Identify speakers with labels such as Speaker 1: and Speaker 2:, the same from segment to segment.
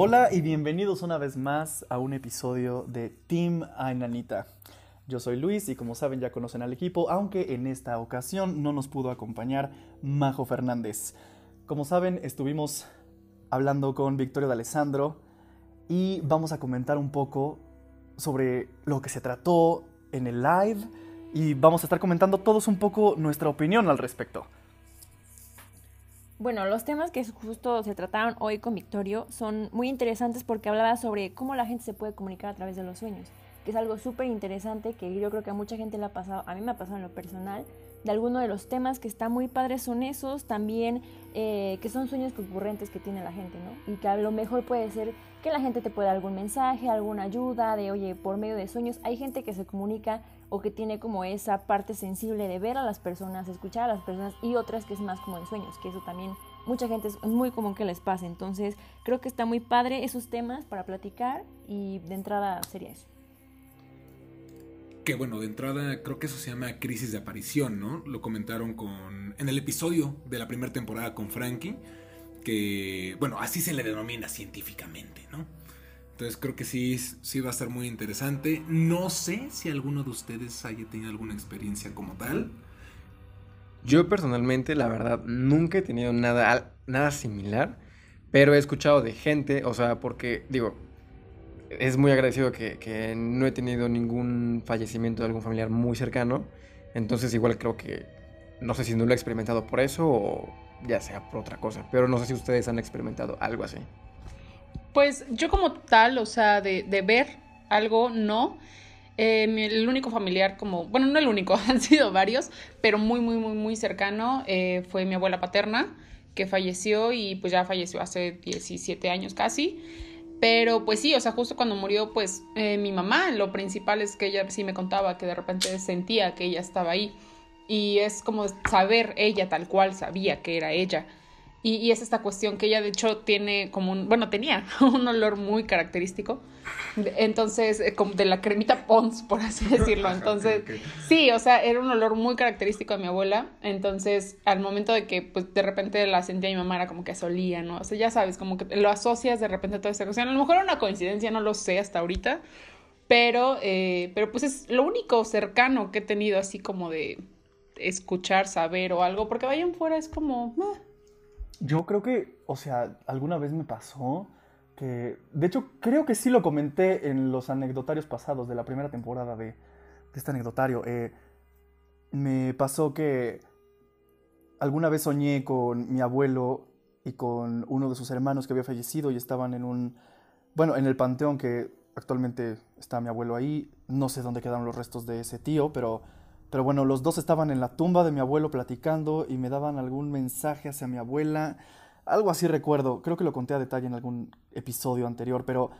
Speaker 1: Hola y bienvenidos una vez más a un episodio de Team Ainanita. Yo soy Luis y como saben ya conocen al equipo, aunque en esta ocasión no nos pudo acompañar Majo Fernández. Como saben, estuvimos hablando con Victorio de Alessandro y vamos a comentar un poco sobre lo que se trató en el live y vamos a estar comentando todos un poco nuestra opinión al respecto.
Speaker 2: Bueno, los temas que justo se trataron hoy con Victorio son muy interesantes porque hablaba sobre cómo la gente se puede comunicar a través de los sueños, que es algo súper interesante que yo creo que a mucha gente le ha pasado, a mí me ha pasado en lo personal, de alguno de los temas que están muy padres son esos, también eh, que son sueños concurrentes que tiene la gente, ¿no? Y que a lo mejor puede ser que la gente te pueda algún mensaje, alguna ayuda, de oye, por medio de sueños, hay gente que se comunica o que tiene como esa parte sensible de ver a las personas, escuchar a las personas y otras que es más como en sueños, que eso también mucha gente es muy común que les pase. Entonces creo que está muy padre esos temas para platicar y de entrada sería eso.
Speaker 3: Que bueno, de entrada creo que eso se llama crisis de aparición, ¿no? Lo comentaron con en el episodio de la primera temporada con Frankie, que bueno, así se le denomina científicamente, ¿no? Entonces creo que sí, sí va a estar muy interesante. No sé si alguno de ustedes haya tenido alguna experiencia como tal.
Speaker 4: Yo personalmente, la verdad, nunca he tenido nada, nada similar, pero he escuchado de gente, o sea, porque, digo, es muy agradecido que, que no he tenido ningún fallecimiento de algún familiar muy cercano, entonces igual creo que, no sé si no lo he experimentado por eso o ya sea por otra cosa, pero no sé si ustedes han experimentado algo así.
Speaker 5: Pues yo como tal, o sea, de, ver algo, no. Eh, el único familiar como, bueno, no el único, han sido varios, pero muy, muy, muy, muy cercano eh, fue mi abuela paterna, que falleció y pues ya falleció hace 17 años casi. Pero pues sí, o sea, justo cuando murió pues eh, mi mamá, lo principal es que ella sí me contaba que de repente sentía que ella estaba ahí. Y es como saber ella tal cual sabía que era ella. Y, es esta cuestión que ella de hecho tiene como un, bueno, tenía un olor muy característico. Entonces, eh, como de la cremita Pons, por así decirlo. Entonces, sí, o sea, era un olor muy característico de mi abuela. Entonces, al momento de que pues de repente la sentía mi mamá era como que solía, ¿no? O sea, ya sabes, como que lo asocias de repente a toda esta cuestión. A lo mejor era una coincidencia, no lo sé hasta ahorita. Pero, eh, pero pues es lo único cercano que he tenido así como de escuchar, saber o algo. Porque vayan fuera es como...
Speaker 1: Yo creo que, o sea, alguna vez me pasó que, de hecho, creo que sí lo comenté en los anecdotarios pasados de la primera temporada de, este anecdotario. Eh, me pasó que alguna vez soñé con mi abuelo y con uno de sus hermanos que había fallecido y estaban en un, bueno, en el panteón que actualmente está mi abuelo ahí. No sé dónde quedaron los restos de ese tío, pero pero bueno, los dos estaban en la tumba de mi abuelo platicando y me daban algún mensaje hacia mi abuela. Algo así recuerdo. Creo que lo conté a detalle en algún episodio anterior, pero...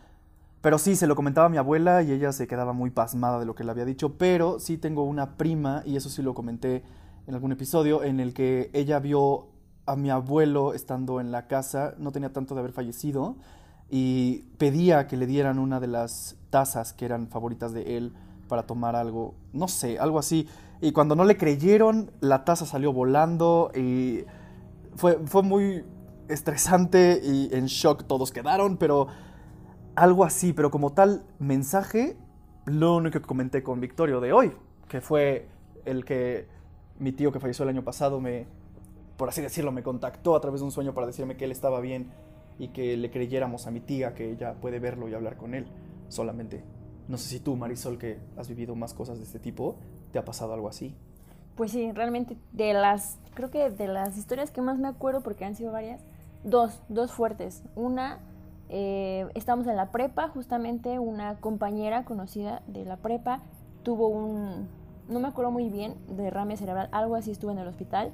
Speaker 1: Pero sí, se lo comentaba a mi abuela y ella se quedaba muy pasmada de lo que le había dicho. Pero sí tengo una prima, y eso sí lo comenté en algún episodio, en el que ella vio a mi abuelo estando en la casa, no tenía tanto de haber fallecido, y pedía que le dieran una de las tazas que eran favoritas de él para tomar algo, no sé, algo así. Y cuando no le creyeron, la taza salió volando y fue, fue muy estresante y en shock todos quedaron, pero algo así, pero como tal mensaje, lo único que comenté con Victorio de hoy, que fue el que mi tío que falleció el año pasado me, por así decirlo, me contactó a través de un sueño para decirme que él estaba bien y que le creyéramos a mi tía que ella puede verlo y hablar con él solamente. No sé si tú, Marisol, que has vivido más cosas de este tipo, ¿te ha pasado algo así?
Speaker 2: Pues sí, realmente de las, creo que de las historias que más me acuerdo, porque han sido varias, dos, dos fuertes. Una, eh, estamos en la prepa, justamente una compañera conocida de la prepa tuvo un, no me acuerdo muy bien, derrame cerebral, algo así estuvo en el hospital.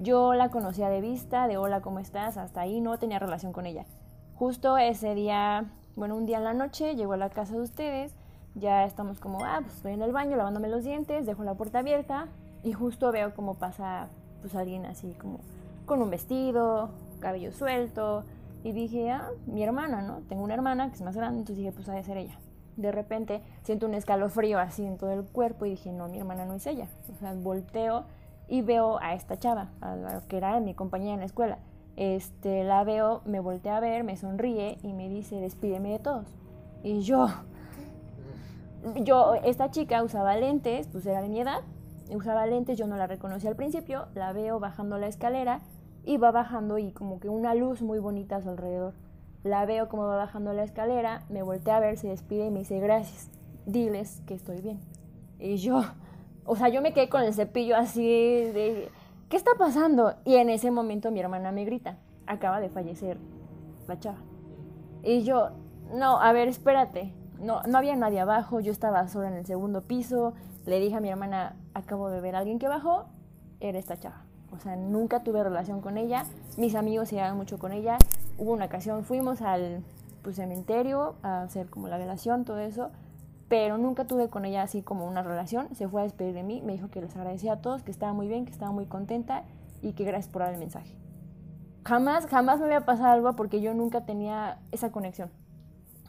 Speaker 2: Yo la conocía de vista, de hola, ¿cómo estás? Hasta ahí no tenía relación con ella. Justo ese día, bueno, un día en la noche, llegó a la casa de ustedes, ya estamos como, ah, pues estoy en el baño lavándome los dientes, dejo la puerta abierta y justo veo cómo pasa pues alguien así como con un vestido, cabello suelto y dije, ah, mi hermana, ¿no? Tengo una hermana que es más grande, entonces dije, pues ha de ser ella. De repente siento un escalofrío así en todo el cuerpo y dije, no, mi hermana no es ella. O sea, volteo y veo a esta chava, la que era mi compañera en la escuela. Este, la veo, me voltea a ver, me sonríe y me dice, despídeme de todos. Y yo, yo, esta chica usaba lentes, pues era de mi edad, usaba lentes, yo no la reconocí al principio, la veo bajando la escalera y va bajando y como que una luz muy bonita a su alrededor. La veo como va bajando la escalera, me voltea a ver, se despide y me dice, gracias, diles que estoy bien. Y yo, o sea, yo me quedé con el cepillo así de, ¿qué está pasando? Y en ese momento mi hermana me grita, acaba de fallecer la chava. Y yo, no, a ver, espérate. No, no había nadie abajo, yo estaba sola en el segundo piso. Le dije a mi hermana, acabo de ver a alguien que bajó, era esta chava. O sea, nunca tuve relación con ella. Mis amigos se llevaban mucho con ella. Hubo una ocasión, fuimos al pues, cementerio a hacer como la velación, todo eso. Pero nunca tuve con ella así como una relación. Se fue a despedir de mí. Me dijo que les agradecía a todos, que estaba muy bien, que estaba muy contenta y que gracias por dar el mensaje. Jamás, jamás me había pasado algo porque yo nunca tenía esa conexión.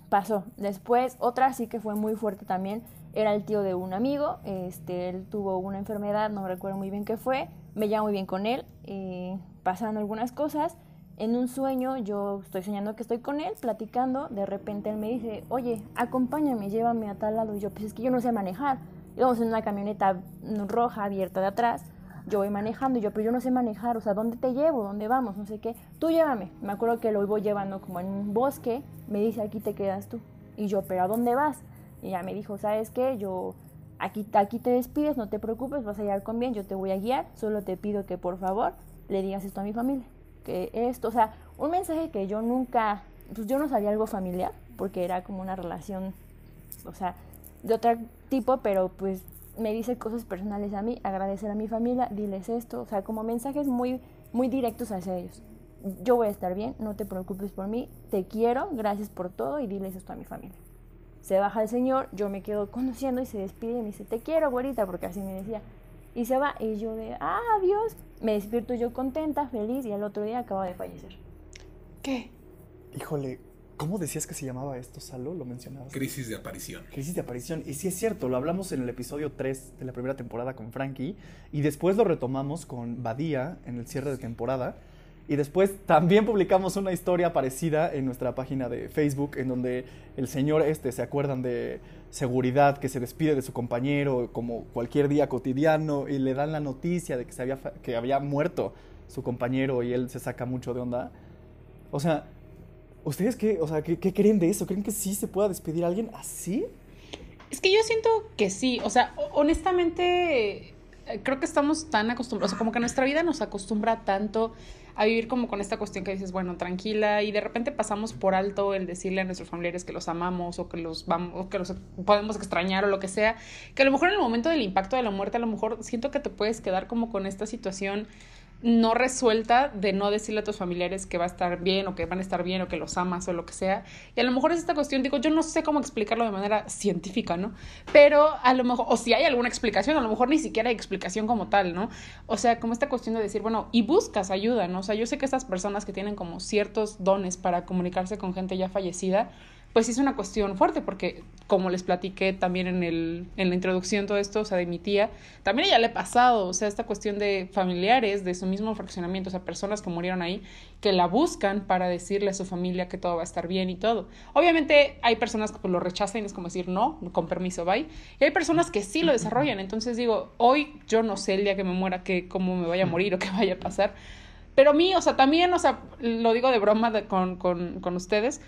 Speaker 2: Pasó. Después, otra sí que fue muy fuerte también. Era el tío de un amigo. Este, él tuvo una enfermedad, no recuerdo muy bien qué fue me llevo muy bien con él, eh, pasando algunas cosas. En un sueño yo estoy soñando que estoy con él, platicando, de repente él me dice, oye, acompáñame, llévame a tal lado. Y yo, pues es que yo no sé manejar. Íbamos en una camioneta roja abierta de atrás, yo voy manejando y yo, pero yo no sé manejar, o sea, ¿dónde te llevo? ¿Dónde vamos? No sé qué. Tú llévame. Me acuerdo que lo iba llevando como en un bosque, me dice, aquí te quedas tú. Y yo, pero ¿a dónde vas? Y ya me dijo, ¿sabes qué? Yo aquí, aquí te despides, no te preocupes, vas a llegar con bien, yo te voy a guiar, solo te pido que por favor le digas esto a mi familia, que esto, o sea, un mensaje que yo nunca, pues yo no sabía algo familiar, porque era como una relación, o sea, de otro tipo, pero pues me dice cosas personales a mí, agradecer a mi familia, diles esto, o sea, como mensajes muy, muy directos hacia ellos. Yo voy a estar bien, no te preocupes por mí, te quiero, gracias por todo y diles esto a mi familia. Se baja el señor, yo me quedo conociendo y se despide y me dice, te quiero, güerita, porque así me decía. Y se va y yo de, ah, adiós. Me despierto yo contenta, feliz y al otro día acaba de fallecer.
Speaker 5: ¿Qué?
Speaker 1: Híjole, ¿cómo decías que se llamaba esto, Salo? Lo mencionabas.
Speaker 3: Crisis de aparición.
Speaker 1: Crisis de aparición. Y sí es cierto, lo hablamos en el episodio 3 de la primera temporada con Frankie y después lo retomamos con Badía en el cierre de temporada. Y después también publicamos una historia parecida en nuestra página de Facebook, en donde el señor este, ¿se acuerdan de seguridad que se despide de su compañero como cualquier día cotidiano y le dan la noticia de que, se había, que había muerto su compañero y él se saca mucho de onda? O sea, ¿ustedes qué, o sea, ¿qué, qué creen de eso? ¿Creen que sí se pueda despedir a alguien así?
Speaker 5: Es que yo siento que sí, o sea, honestamente creo que estamos tan acostumbrados, o sea, como que nuestra vida nos acostumbra tanto a vivir como con esta cuestión que dices, bueno, tranquila, y de repente pasamos por alto el decirle a nuestros familiares que los amamos o que los vamos, o que los podemos extrañar o lo que sea, que a lo mejor en el momento del impacto de la muerte, a lo mejor siento que te puedes quedar como con esta situación no resuelta de no decirle a tus familiares que va a estar bien o que van a estar bien o que los amas o lo que sea. Y a lo mejor es esta cuestión, digo, yo no sé cómo explicarlo de manera científica, ¿no? Pero a lo mejor, o si hay alguna explicación, a lo mejor ni siquiera hay explicación como tal, ¿no? O sea, como esta cuestión de decir, bueno, y buscas ayuda, ¿no? O sea, yo sé que estas personas que tienen como ciertos dones para comunicarse con gente ya fallecida, pues es una cuestión fuerte, porque como les platiqué también en, el, en la introducción todo esto, o sea, de mi tía, también ella le ha pasado, o sea, esta cuestión de familiares de su mismo fraccionamiento, o sea, personas que murieron ahí, que la buscan para decirle a su familia que todo va a estar bien y todo. Obviamente hay personas que pues, lo rechazan es como decir, no, con permiso, bye. Y hay personas que sí lo desarrollan, entonces digo, hoy yo no sé el día que me muera, que cómo me vaya a morir o qué vaya a pasar. Pero a mí, o sea, también, o sea, lo digo de broma con, con, con ustedes,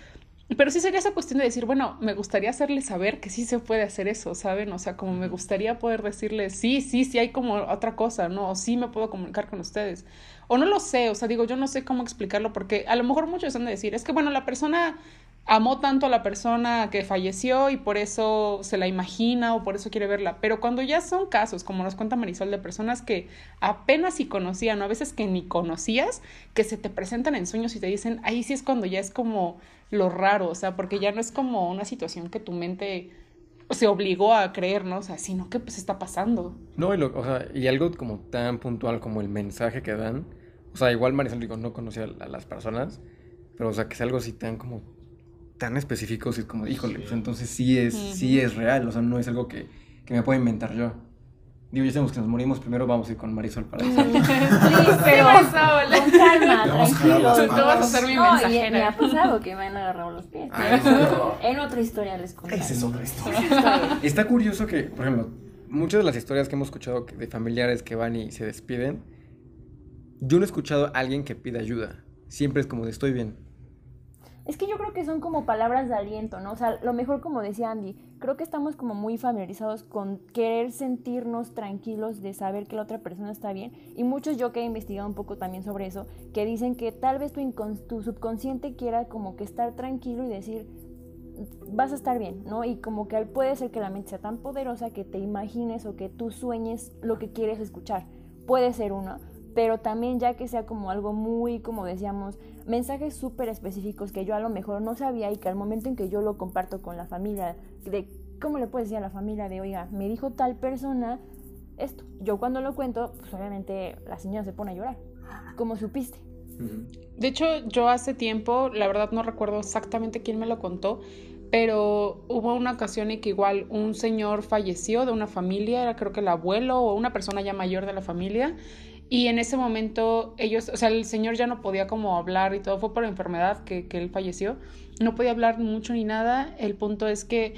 Speaker 5: pero sí sería esa cuestión de decir, bueno, me gustaría hacerles saber que sí se puede hacer eso, ¿saben? O sea, como me gustaría poder decirles, sí, sí, sí hay como otra cosa, ¿no? O sí me puedo comunicar con ustedes. O no lo sé, o sea, digo, yo no sé cómo explicarlo porque a lo mejor muchos han de decir, es que, bueno, la persona amó tanto a la persona que falleció y por eso se la imagina o por eso quiere verla. Pero cuando ya son casos, como nos cuenta Marisol, de personas que apenas si conocían o a veces que ni conocías, que se te presentan en sueños y te dicen, ahí sí es cuando ya es como lo raro, o sea, porque ya no es como una situación que tu mente se obligó a creer, ¿no? O sea, sino que pues está pasando.
Speaker 4: No, y, lo, o sea, y algo como tan puntual como el mensaje que dan, o sea, igual Marisol digo, no conocía a las personas, pero o sea, que es algo así tan como tan específicos y es como, híjole, pues entonces sí es, sí es real, o sea, no es algo que, que me puedo inventar yo. Digo, ya sabemos que nos morimos primero, vamos a ir con Marisol para eso.
Speaker 2: Sí, pero
Speaker 5: Marisol.
Speaker 2: con calma,
Speaker 3: patas. Tú vas a
Speaker 5: ser mi
Speaker 2: No, y
Speaker 5: mensajera.
Speaker 2: me ha pasado que me han agarrado los pies. En otra historia les contaré.
Speaker 1: Esa es otra historia.
Speaker 4: Está curioso que, por ejemplo, muchas de las historias que hemos escuchado de familiares que van y se despiden, yo no he escuchado a alguien que pida ayuda. Siempre es como de estoy bien.
Speaker 2: Es que yo creo que son como palabras de aliento, ¿no? O sea, lo mejor como decía Andy, creo que estamos como muy familiarizados con querer sentirnos tranquilos de saber que la otra persona está bien. Y muchos yo que he investigado un poco también sobre eso, que dicen que tal vez tu, subconsciente quiera como que estar tranquilo y decir, vas a estar bien, ¿no? Y como que puede ser que la mente sea tan poderosa que te imagines o que tú sueñes lo que quieres escuchar. Puede ser uno, pero también ya que sea como algo muy, como decíamos, mensajes súper específicos que yo a lo mejor no sabía y que al momento en que yo lo comparto con la familia, de cómo le puedes decir a la familia de, oiga, me dijo tal persona esto. Yo cuando lo cuento, pues obviamente la señora se pone a llorar. ¿Cómo supiste?
Speaker 5: De hecho, yo hace tiempo, la verdad no recuerdo exactamente quién me lo contó, pero hubo una ocasión en que igual un señor falleció de una familia, era creo que el abuelo o una persona ya mayor de la familia, y en ese momento ellos, o sea, el señor ya no podía como hablar y todo, fue por enfermedad que, que él falleció, no podía hablar mucho ni nada, el punto es que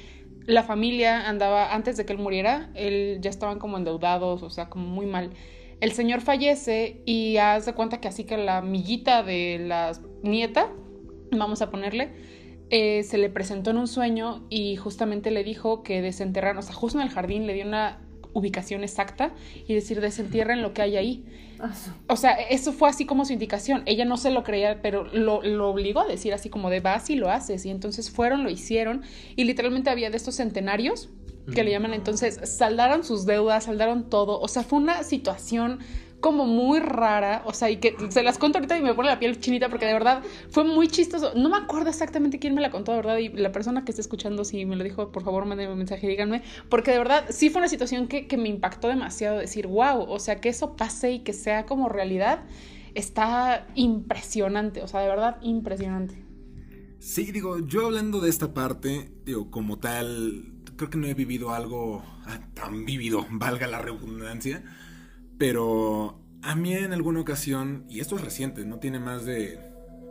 Speaker 5: la familia andaba, antes de que él muriera, él ya estaban como endeudados, o sea, como muy mal. El señor fallece y haz cuenta que así que la amiguita de la nieta, vamos a ponerle, eh, se le presentó en un sueño y justamente le dijo que desenterraran, o sea, justo en el jardín le dio una ubicación exacta y decir desentierren lo que hay ahí. O sea, eso fue así como su indicación. Ella no se lo creía, pero lo, lo obligó a decir así como de vas y lo haces. Y entonces fueron, lo hicieron. Y literalmente había de estos centenarios que le llaman entonces, saldaron sus deudas, saldaron todo. O sea, fue una situación como muy rara, o sea, y que se las cuento ahorita y me pone la piel chinita porque de verdad fue muy chistoso. No me acuerdo exactamente quién me la contó, de verdad, y la persona que esté escuchando, si me lo dijo, por favor, mándenme un mensaje, díganme, porque de verdad sí fue una situación que, que me impactó demasiado, decir, wow, o sea, que eso pase y que sea como realidad, está impresionante, o sea, de verdad, impresionante.
Speaker 3: Sí, digo, yo hablando de esta parte, digo, como tal, creo que no he vivido algo tan vívido, valga la redundancia, pero a mí en alguna ocasión, y esto es reciente, no tiene más de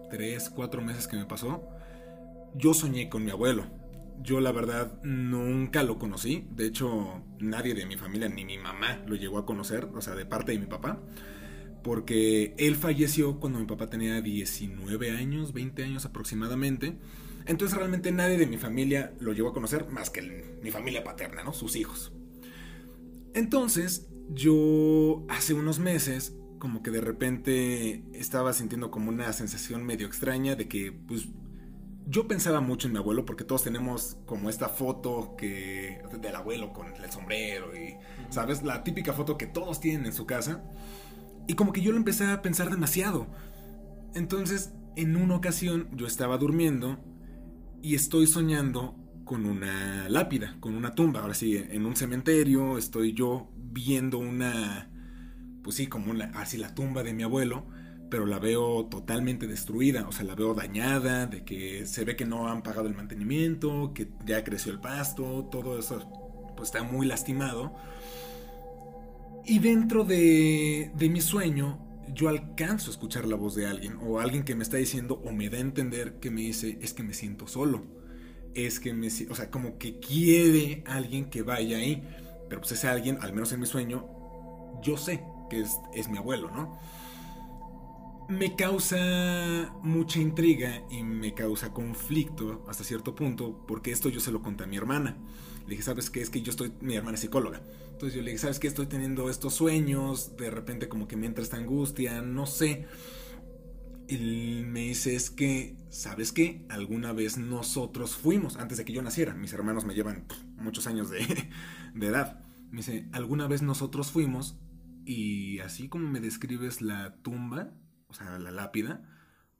Speaker 3: 3, 4 meses que me pasó, yo soñé con mi abuelo. Yo la verdad nunca lo conocí, de hecho nadie de mi familia ni mi mamá lo llegó a conocer, o sea, de parte de mi papá porque él falleció cuando mi papá tenía 19 años, 20 años aproximadamente. Entonces realmente nadie de mi familia lo llegó a conocer más que mi familia paterna, ¿no? Sus hijos. Entonces yo hace unos meses como que de repente estaba sintiendo como una sensación medio extraña de que pues yo pensaba mucho en mi abuelo porque todos tenemos como esta foto que del abuelo con el sombrero y sabes la típica foto que todos tienen en su casa y como que yo lo empecé a pensar demasiado. Entonces, en una ocasión yo estaba durmiendo y estoy soñando con una lápida, con una tumba. Ahora sí, en un cementerio estoy yo viendo una, pues sí, como así la tumba de mi abuelo, pero la veo totalmente destruida, o sea, la veo dañada, de que se ve que no han pagado el mantenimiento, que ya creció el pasto, todo eso pues está muy lastimado. Y dentro de, mi sueño, yo alcanzo a escuchar la voz de alguien, o alguien que me está diciendo, o me da a entender que me dice, es que me siento solo. Es que me, o sea, como que quiere alguien que vaya ahí. Pero pues ese alguien, al menos en mi sueño, yo sé que es, mi abuelo, ¿no? Me causa mucha intriga y me causa conflicto hasta cierto punto, porque esto yo se lo conté a mi hermana. Le dije, ¿sabes qué? Es que yo estoy, mi hermana es psicóloga. Entonces yo le dije, ¿sabes qué? Estoy teniendo estos sueños, de repente como que me entra esta angustia, no sé. Y me dice, es que, ¿sabes qué? Alguna vez nosotros fuimos, antes de que yo naciera, mis hermanos me llevan pff, muchos años de, de edad. Me dice, alguna vez nosotros fuimos y así como me describes la tumba, o sea, la lápida,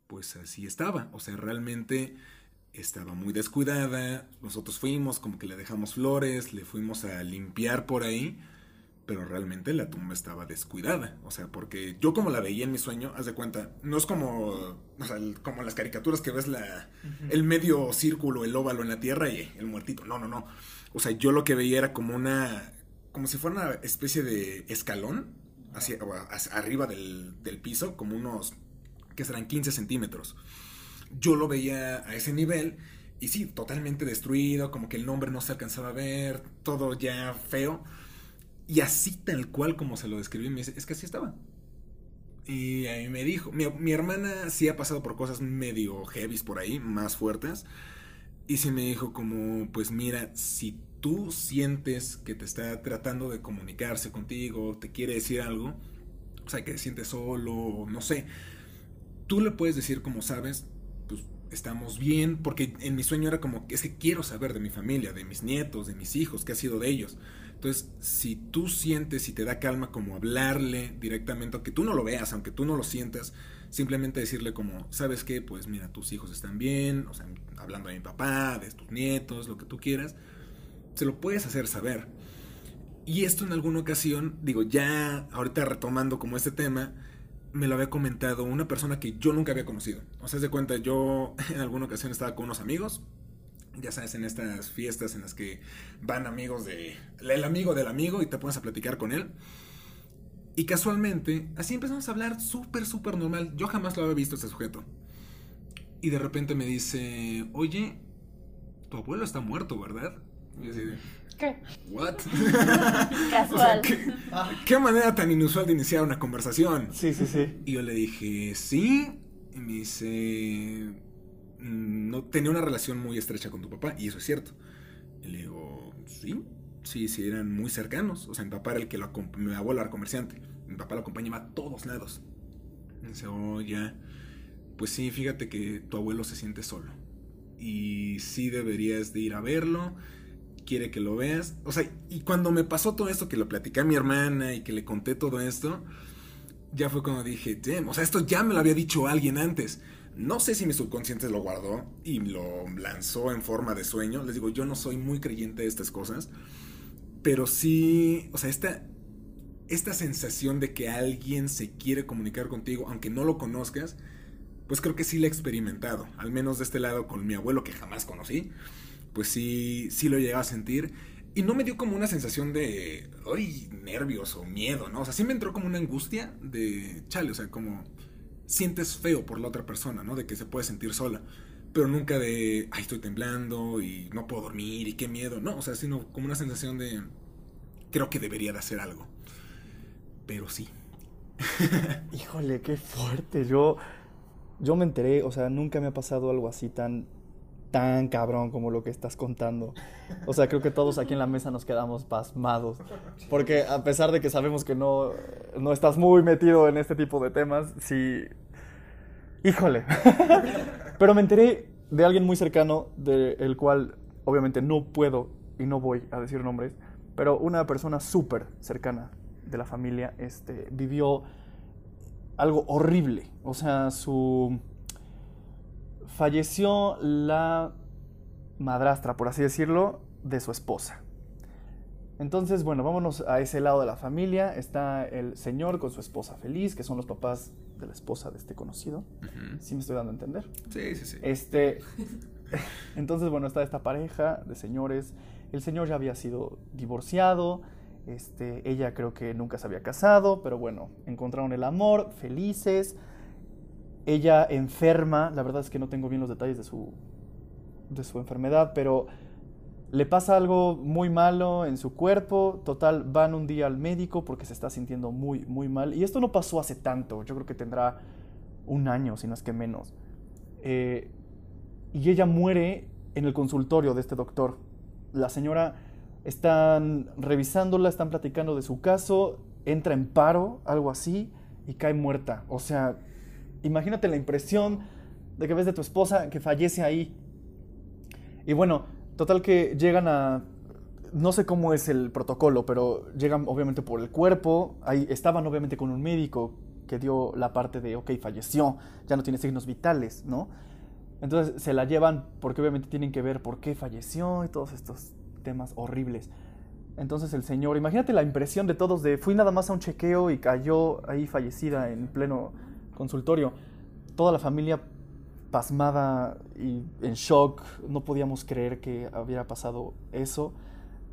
Speaker 3: pues así estaba. O sea, realmente estaba muy descuidada. Nosotros fuimos, como que le dejamos flores, le fuimos a limpiar por ahí. Pero realmente la tumba estaba descuidada. O sea, porque yo como la veía en mi sueño, haz de cuenta, no es como, o sea, el- como las caricaturas que ves la, el medio círculo, el óvalo en la tierra y el muertito. No, no, no. O sea, yo lo que veía era como una como si fuera una especie de escalón hacia, arriba del, piso, como unos, que serán 15 centímetros. Yo lo veía a ese nivel y sí, totalmente destruido, como que el nombre no se alcanzaba a ver, todo ya feo. Y así tal cual como se lo describí, me dice, es que así estaba. Y ahí me dijo, mi, mi hermana sí ha pasado por cosas medio heavies por ahí, más fuertes. Y sí me dijo como, pues mira, si tú sientes que te está tratando de comunicarse contigo, te quiere decir algo, o sea, que te sientes solo, no sé, tú le puedes decir como sabes, pues estamos bien, porque en mi sueño era como, es que quiero saber de mi familia, de mis nietos, de mis hijos, qué ha sido de ellos. Entonces, si tú sientes y te da calma como hablarle directamente, aunque tú no lo veas, aunque tú no lo sientas, simplemente decirle como, ¿sabes qué? Pues mira, tus hijos están bien, o sea, hablando de mi papá, de tus nietos, lo que tú quieras, se lo puedes hacer saber. Y esto en alguna ocasión, digo, ya ahorita retomando como este tema, me lo había comentado una persona que yo nunca había conocido. O sea, de cuenta, yo en alguna ocasión estaba con unos amigos, ya sabes, en estas fiestas en las que van amigos de... el amigo del amigo y te pones a platicar con él. Y casualmente, así empezamos a hablar súper, súper normal. Yo jamás lo había visto este sujeto. Y de repente me dice, oye, tu abuelo está muerto, ¿verdad? Y así de,
Speaker 5: ¿Qué?
Speaker 3: ¿What?
Speaker 2: Casual.
Speaker 3: ¿qué, manera tan inusual de iniciar una conversación?
Speaker 1: Sí, sí, sí.
Speaker 3: Y yo le dije, sí. Y me dice, mm, no tenía una relación muy estrecha con tu papá, y eso es cierto. Y le digo, sí, sí, sí, eran muy cercanos. O sea, mi papá era el que lo mi abuelo era comerciante. Mi papá lo acompañaba a todos lados. Dice, oh, ya. Pues sí, fíjate que tu abuelo se siente solo. Y sí deberías de ir a verlo quiere que lo veas. O sea, y cuando me pasó todo esto, que lo platicé a mi hermana y que le conté todo esto, ya fue cuando dije, damn, o sea, esto ya me lo había dicho alguien antes. No sé si mi subconsciente lo guardó y lo lanzó en forma de sueño. Les digo, yo no soy muy creyente de estas cosas. Pero sí, o sea, esta, esta sensación de que alguien se quiere comunicar contigo, aunque no lo conozcas, pues creo que sí la he experimentado. Al menos de este lado con mi abuelo que jamás conocí pues sí, sí lo llegaba a sentir. Y no me dio como una sensación de, ay, nervios o miedo, ¿no? O sea, sí me entró como una angustia de, chale, o sea, como sientes feo por la otra persona, ¿no? De que se puede sentir sola. Pero nunca de, ay, estoy temblando y no puedo dormir y qué miedo. No, o sea, sino como una sensación de, creo que debería de hacer algo. Pero sí.
Speaker 1: Híjole, qué fuerte. Yo, yo me enteré, o sea, nunca me ha pasado algo así tan tan cabrón como lo que estás contando. O sea, creo que todos aquí en la mesa nos quedamos pasmados. Porque a pesar de que sabemos que no, no estás muy metido en este tipo de temas, sí... Híjole. Pero me enteré de alguien muy cercano, del cual obviamente no puedo y no voy a decir nombres, pero una persona súper cercana de la familia este, vivió algo horrible. O sea, su falleció la madrastra, por así decirlo, de su esposa. Entonces, bueno, vámonos a ese lado de la familia. Está el señor con su esposa feliz, que son los papás de la esposa de este conocido. ¿Sí me estoy dando a entender?
Speaker 3: Sí, sí, sí.
Speaker 1: Este, entonces, bueno, está esta pareja de señores. El señor ya había sido divorciado. Este, ella creo que nunca se había casado, pero bueno, encontraron el amor, felices ella enferma, la verdad es que no tengo bien los detalles de su, de su enfermedad, pero le pasa algo muy malo en su cuerpo, total, van un día al médico porque se está sintiendo muy, muy mal. Y esto no pasó hace tanto, yo creo que tendrá un año, si no es que menos. Eh, y ella muere en el consultorio de este doctor. La señora están revisándola, están platicando de su caso, entra en paro, algo así, y cae muerta. O sea, imagínate la impresión de que ves de tu esposa que fallece ahí. Y bueno, total que llegan a... No sé cómo es el protocolo, pero llegan obviamente por el cuerpo. Ahí estaban obviamente con un médico que dio la parte de, ok, falleció, ya no tiene signos vitales, ¿no? Entonces se la llevan porque obviamente tienen que ver por qué falleció y todos estos temas horribles. Entonces el señor, imagínate la impresión de todos de, fui nada más a un chequeo y cayó ahí fallecida en pleno consultorio, toda la familia pasmada y en shock, no podíamos creer que hubiera pasado eso.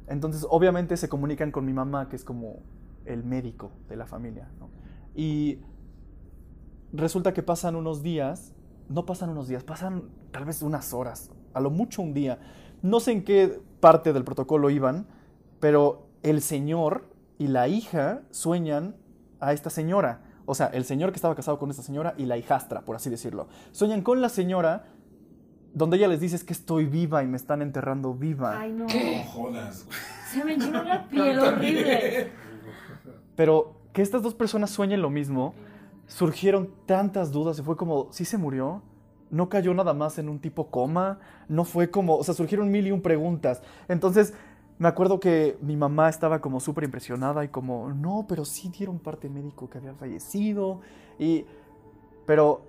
Speaker 1: Entonces, obviamente se comunican con mi mamá, que es como el médico de la familia. Y resulta que pasan unos días, no pasan unos días, pasan tal vez unas horas, a lo mucho un día. No sé en qué parte del protocolo iban, pero el señor y la hija sueñan a esta señora. O sea, el señor que estaba casado con esta señora y la hijastra, por así decirlo. Sueñan con la señora donde ella les dice es que estoy viva y me están enterrando viva.
Speaker 2: Ay, no.
Speaker 3: No jodas, güey.
Speaker 2: Se me enchinó la piel horrible.
Speaker 1: Pero que estas dos personas sueñen lo mismo, surgieron tantas dudas y fue como, ¿sí se murió? ¿No cayó nada más en un tipo coma? ¿No fue como, o sea, surgieron mil y un preguntas? Entonces, me acuerdo que mi mamá estaba como súper impresionada y como, no, pero sí dieron parte médico que había fallecido. Y, pero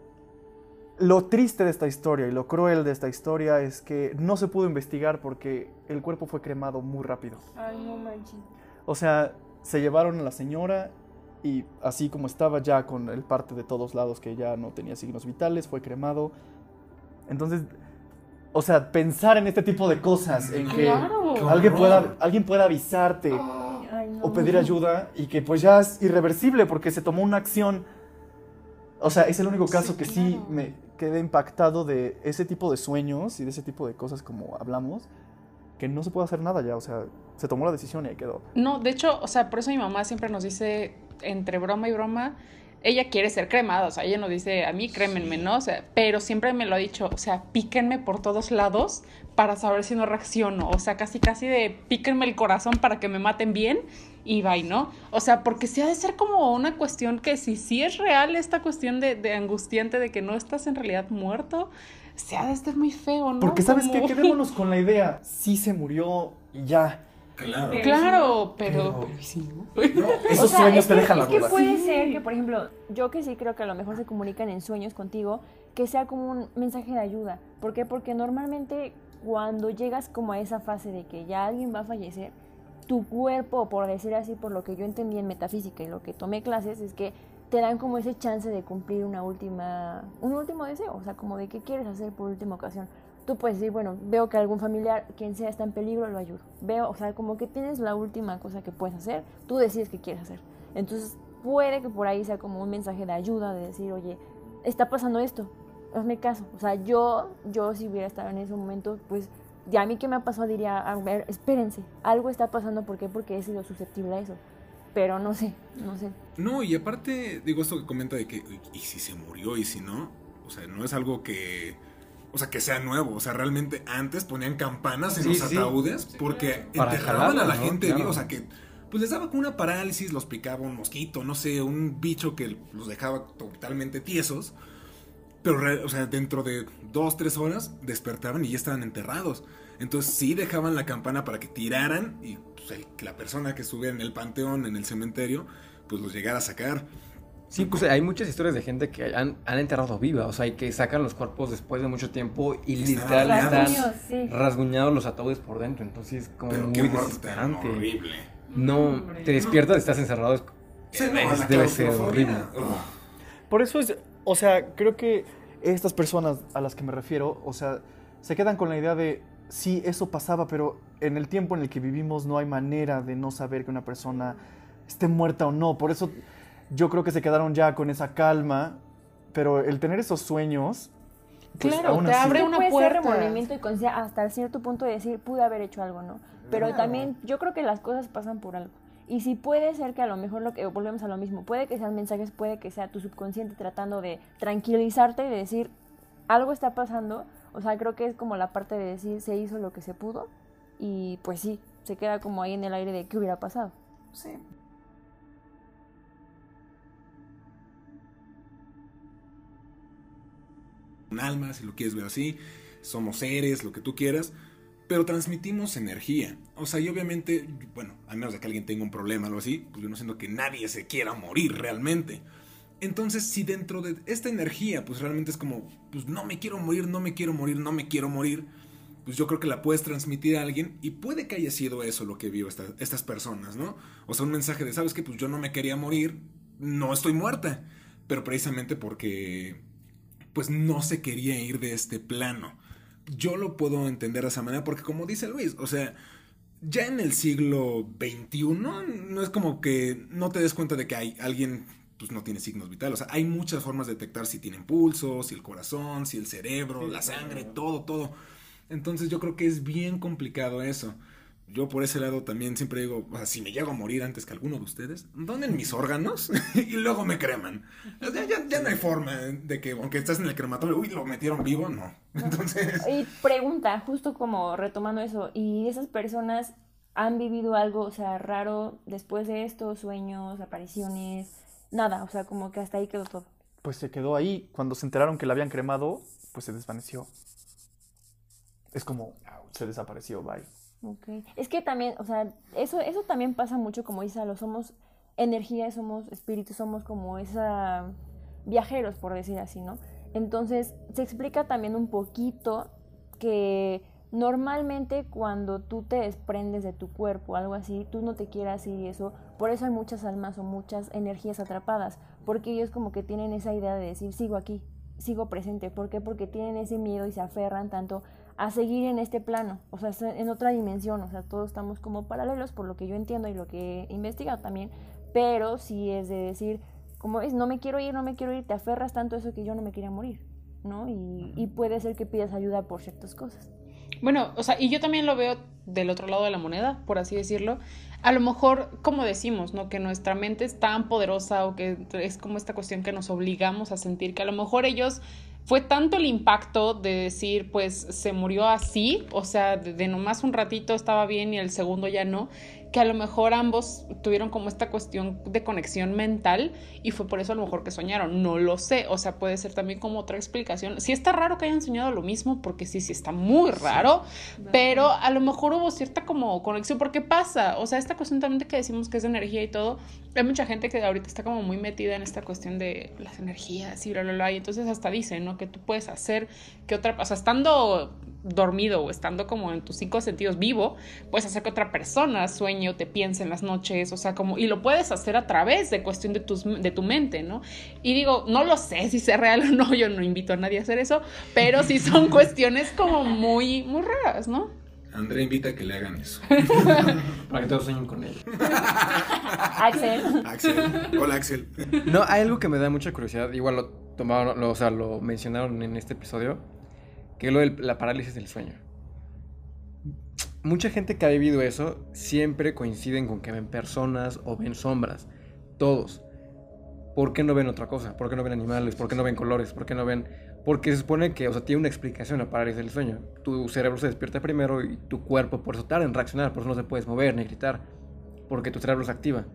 Speaker 1: lo triste de esta historia y lo cruel de esta historia es que no se pudo investigar porque el cuerpo fue cremado muy rápido.
Speaker 2: Ay, no manches.
Speaker 1: O sea, se llevaron a la señora y así como estaba ya con el parte de todos lados que ya no tenía signos vitales, fue cremado. Entonces, o sea, pensar en este tipo de cosas, en que
Speaker 5: Claro.
Speaker 1: alguien pueda, alguien pueda avisarte
Speaker 2: Ay, no.
Speaker 1: o pedir ayuda y que pues ya es irreversible porque se tomó una acción. O sea, es el único caso que sí
Speaker 5: claro.
Speaker 1: me quedé impactado de ese tipo de sueños y de ese tipo de cosas como hablamos, que no se puede hacer nada ya, o sea, se tomó la decisión y ahí quedó.
Speaker 5: No, de hecho, o sea, por eso mi mamá siempre nos dice, entre broma y broma, ella quiere ser cremada, o sea, ella nos dice, a mí crémenme, ¿no? O sea, pero siempre me lo ha dicho, o sea, píquenme por todos lados para saber si no reacciono, o sea, casi casi de píquenme el corazón para que me maten bien y bye, ¿no? O sea, porque sí ha de ser como una cuestión que si sí es real esta cuestión de, de angustiante de que no estás en realidad muerto, se ha de estar muy feo, ¿no?
Speaker 1: Porque sabes
Speaker 5: Como-
Speaker 1: quedémonos con la idea, sí se murió y ya.
Speaker 3: Claro.
Speaker 5: Claro, pero...
Speaker 3: No,
Speaker 1: Esos
Speaker 2: O sea,
Speaker 1: sueños
Speaker 2: es
Speaker 1: te
Speaker 2: que-
Speaker 1: dejan la
Speaker 2: es que
Speaker 1: duda.
Speaker 2: puede
Speaker 5: Sí.
Speaker 2: ser que, por ejemplo, yo que sí creo que a lo mejor se comunican en sueños contigo, que sea como un mensaje de ayuda. ¿Por qué? Porque normalmente cuando llegas como a esa fase de que ya alguien va a fallecer, tu cuerpo, por decir así, por lo que yo entendí en metafísica y lo que tomé clases, es que te dan como ese chance de cumplir una última, un último deseo, o sea, como de qué quieres hacer por última ocasión. Tú puedes decir, bueno, veo que algún familiar, quien sea, está en peligro, lo ayudo. Veo, o sea, como que tienes la última cosa que puedes hacer, tú decides qué quieres hacer. Entonces, puede que por ahí sea como un mensaje de ayuda, de decir, oye, está pasando esto, hazme caso. O sea, yo, yo si hubiera estado en ese momento, pues, ya a mí que me ha pasado diría, a ver, espérense, algo está pasando, ¿por qué? Porque he sido susceptible a eso. Pero no sé, no sé.
Speaker 3: No, y aparte, digo esto que comenta de que, ¿y si se murió y si no? O sea, no es algo que, o sea, que sea nuevo. O sea, realmente antes ponían campanas en
Speaker 4: Sí,
Speaker 3: los
Speaker 4: sí.
Speaker 3: ataúdes porque
Speaker 4: Para
Speaker 3: enterraban a la gente
Speaker 4: Claro.
Speaker 3: viva. O sea, que pues les daba como una parálisis, los picaba un mosquito, no sé, un bicho que los dejaba totalmente tiesos. Pero, o sea, dentro de dos, tres horas despertaban y ya estaban enterrados. Entonces sí dejaban la campana para que tiraran y pues, el- la persona que estuviera en el panteón, en el cementerio, pues los llegara a sacar.
Speaker 4: Sí, pues hay muchas historias de gente que han, han enterrado viva, o sea, y que sacan los cuerpos después de mucho tiempo y literal
Speaker 3: Claro.
Speaker 4: están
Speaker 2: sí.
Speaker 4: rasguñados los ataúdes por dentro, entonces como
Speaker 3: Pero
Speaker 4: muy
Speaker 3: qué
Speaker 4: desesperante.
Speaker 3: horrible.
Speaker 4: No, te despiertas, estás encerrado, es-
Speaker 3: Sí, no,
Speaker 4: es-
Speaker 3: la
Speaker 4: debe ser horrible.
Speaker 1: Por eso es, o sea, creo que estas personas a las que me refiero, o sea, se quedan con la idea de, sí, eso pasaba, pero en el tiempo en el que vivimos no hay manera de no saber que una persona esté muerta o no. Por eso yo creo que se quedaron ya con esa calma, pero el tener esos sueños... pues,
Speaker 5: Claro,
Speaker 1: aún
Speaker 5: te
Speaker 1: así-
Speaker 5: abre una
Speaker 2: puede ser
Speaker 5: puerta.
Speaker 2: remordimiento y conciencia hasta cierto punto de decir, pude haber hecho algo, ¿no? Pero
Speaker 5: Claro.
Speaker 2: también yo creo que las cosas pasan por algo. Y si puede ser que a lo mejor lo que volvemos a lo mismo, puede que sean mensajes, puede que sea tu subconsciente tratando de tranquilizarte y de decir, algo está pasando. O sea, creo que es como la parte de decir, se hizo lo que se pudo y pues sí, se queda como ahí en el aire de qué hubiera pasado.
Speaker 3: Sí. Un alma, si lo quieres ver así, somos seres, lo que tú quieras, pero transmitimos energía. O sea, y obviamente, bueno, a menos de que alguien tenga un problema o algo así, pues yo no siento que nadie se quiera morir realmente. Entonces, si dentro de esta energía, pues realmente es como, pues no me quiero morir, no me quiero morir, no me quiero morir, pues yo creo que la puedes transmitir a alguien y puede que haya sido eso lo que vio esta- estas personas, ¿no? O sea, un mensaje de, ¿sabes qué? Pues yo no me quería morir, no estoy muerta, pero precisamente porque, pues no se quería ir de este plano. Yo lo puedo entender de esa manera porque como dice Luis, o sea, ya en el siglo XXI no es como que no te des cuenta de que hay alguien pues no tiene signos vitales. O sea, hay muchas formas de detectar si tienen pulso, si el corazón, si el cerebro, la sangre, todo, todo. Entonces yo creo que es bien complicado eso. Yo por ese lado también siempre digo, o sea, si me llego a morir antes que alguno de ustedes, donen mis órganos y luego me creman. ya, ya, no hay forma de que, aunque estás en el crematorio, uy, lo metieron vivo, no. Entonces...
Speaker 2: Y pregunta, justo como retomando eso, ¿y esas personas han vivido algo, o sea, raro después de esto? Sueños, apariciones, nada, o sea, como que hasta ahí quedó todo.
Speaker 1: Pues se quedó ahí. Cuando se enteraron que la habían cremado, pues se desvaneció. Es como, se desapareció, bye.
Speaker 2: Ok. Es que también, o sea, eso, eso también pasa mucho, como dice lo somos energía, somos espíritus, somos como esa viajeros, por decir así, ¿no? Entonces, se explica también un poquito que normalmente cuando tú te desprendes de tu cuerpo, algo así, tú no te quieras ir y eso, por eso hay muchas almas o muchas energías atrapadas, porque ellos como que tienen esa idea de decir, sigo aquí, sigo presente, ¿por qué? Porque tienen ese miedo y se aferran tanto a seguir en este plano, o sea, en otra dimensión, o sea, todos estamos como paralelos por lo que yo entiendo y lo que he investigado también, pero sí es de decir, como es, no me quiero ir, no me quiero ir, te aferras tanto a eso que yo no me quería morir, ¿no? Y, y puede ser que pidas ayuda por ciertas cosas.
Speaker 5: Bueno, o sea, y yo también lo veo del otro lado de la moneda, por así decirlo. A lo mejor, como decimos, ¿no? Que nuestra mente es tan poderosa o que es como esta cuestión que nos obligamos a sentir que a lo mejor ellos fue tanto el impacto de decir, pues se murió así, o sea, de, de nomás un ratito estaba bien y el segundo ya no, que a lo mejor ambos tuvieron como esta cuestión de conexión mental y fue por eso a lo mejor que soñaron, no lo sé, o sea, puede ser también como otra explicación. Sí está raro que hayan soñado lo mismo, porque sí, sí está muy raro, pero a lo mejor hubo cierta como conexión, porque pasa, o sea, esta cuestión también de que decimos que es de energía y todo, hay mucha gente que ahorita está como muy metida en esta cuestión de las energías y bla, bla, bla, y entonces hasta dicen, ¿no? Que tú puedes hacer que otra, o sea, estando dormido o estando como en tus cinco sentidos vivo, puedes hacer que otra persona sueñe o te piense en las noches, o sea, como, y lo puedes hacer a través de cuestión de, tus, de tu mente, ¿no? Y digo, no lo sé si sea real o no, yo no invito a nadie a hacer eso, pero sí son cuestiones como muy, muy raras, ¿no?
Speaker 3: Andrea invita a que le hagan eso.
Speaker 4: Para que todos sueñen con él.
Speaker 2: Axel.
Speaker 3: Axel. Hola, Axel.
Speaker 4: No, hay algo que me da mucha curiosidad. Igual lo tomaron, lo, o sea, lo mencionaron en este episodio. Que es lo de la parálisis del sueño. Mucha gente que ha vivido eso siempre coinciden con que ven personas o ven sombras. Todos. ¿Por qué no ven otra cosa? ¿Por qué no ven animales? ¿Por qué no ven colores? ¿Por qué no ven...? Porque se supone que, o sea, tiene una explicación la parálisis del sueño. Tu cerebro se despierta primero y tu cuerpo por eso tarda en reaccionar, por eso no se puedes mover ni gritar, porque tu cerebro se activa.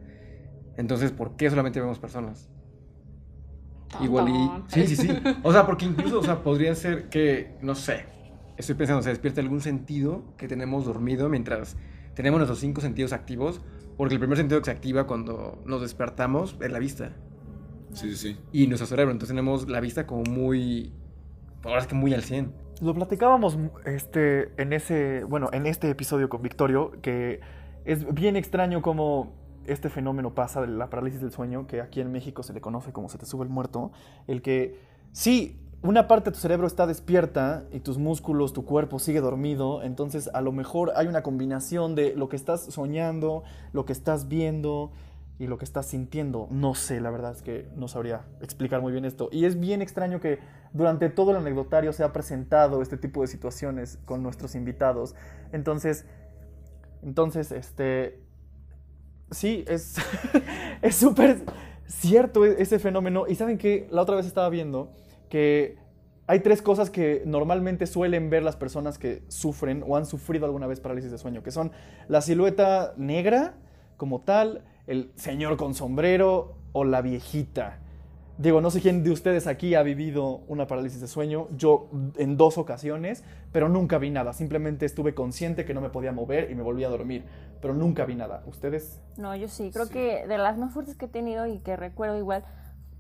Speaker 4: Entonces, ¿por qué solamente vemos personas? Igual y... Sí, sí, sí. O sea, porque incluso, o sea, podría ser que, no sé, estoy pensando, se despierta algún sentido que tenemos dormido mientras tenemos nuestros cinco sentidos activos, porque el primer sentido que se activa cuando nos despertamos es la vista.
Speaker 3: Sí, sí, sí.
Speaker 4: Y nuestro cerebro, entonces tenemos la vista como muy... Ahora es que muy al 100.
Speaker 1: Lo platicábamos este, en ese, bueno, en este episodio con Victorio, que es bien extraño cómo este fenómeno pasa de la parálisis del sueño, que aquí en México se le conoce como se te sube el muerto, el que sí, una parte de tu cerebro está despierta y tus músculos, tu cuerpo sigue dormido, entonces a lo mejor hay una combinación de lo que estás soñando, lo que estás viendo y lo que estás sintiendo. No sé, la verdad es que no sabría explicar muy bien esto. Y es bien extraño que durante todo el anecdotario se ha presentado este tipo de situaciones con nuestros invitados. Entonces, entonces, este, sí, es es súper cierto e-, ese fenómeno. Y saben que la otra vez estaba viendo que hay tres cosas que normalmente suelen ver las personas que sufren o han sufrido alguna vez parálisis de sueño, que son la silueta negra como tal, el señor con sombrero o la viejita. Digo, no sé quién de ustedes aquí ha vivido una parálisis de sueño. Yo en dos ocasiones, pero nunca vi nada. Simplemente estuve consciente que no me podía mover y me volví a dormir, pero nunca vi nada. ¿Ustedes?
Speaker 2: No, yo sí. Creo que de las más fuertes que he tenido y que recuerdo igual,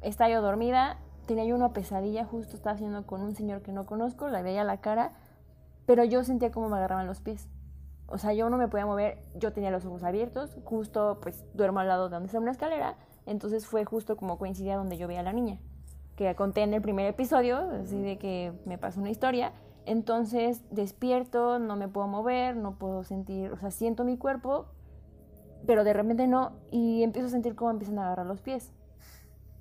Speaker 2: estaba yo dormida, tenía yo una pesadilla, justo estaba haciendo con un señor que no conozco, le veía la cara, pero yo sentía como me agarraban los pies. O sea, yo no me podía mover, yo tenía los ojos abiertos, justo pues duermo al lado de donde está una escalera, entonces fue justo como coincidía donde yo veía a la niña, que conté en el primer episodio, así de que me pasó una historia, Entonces despierto, no me puedo mover, no puedo sentir, o sea, siento mi cuerpo, pero de repente no, y empiezo a sentir cómo empiezan a agarrar los pies.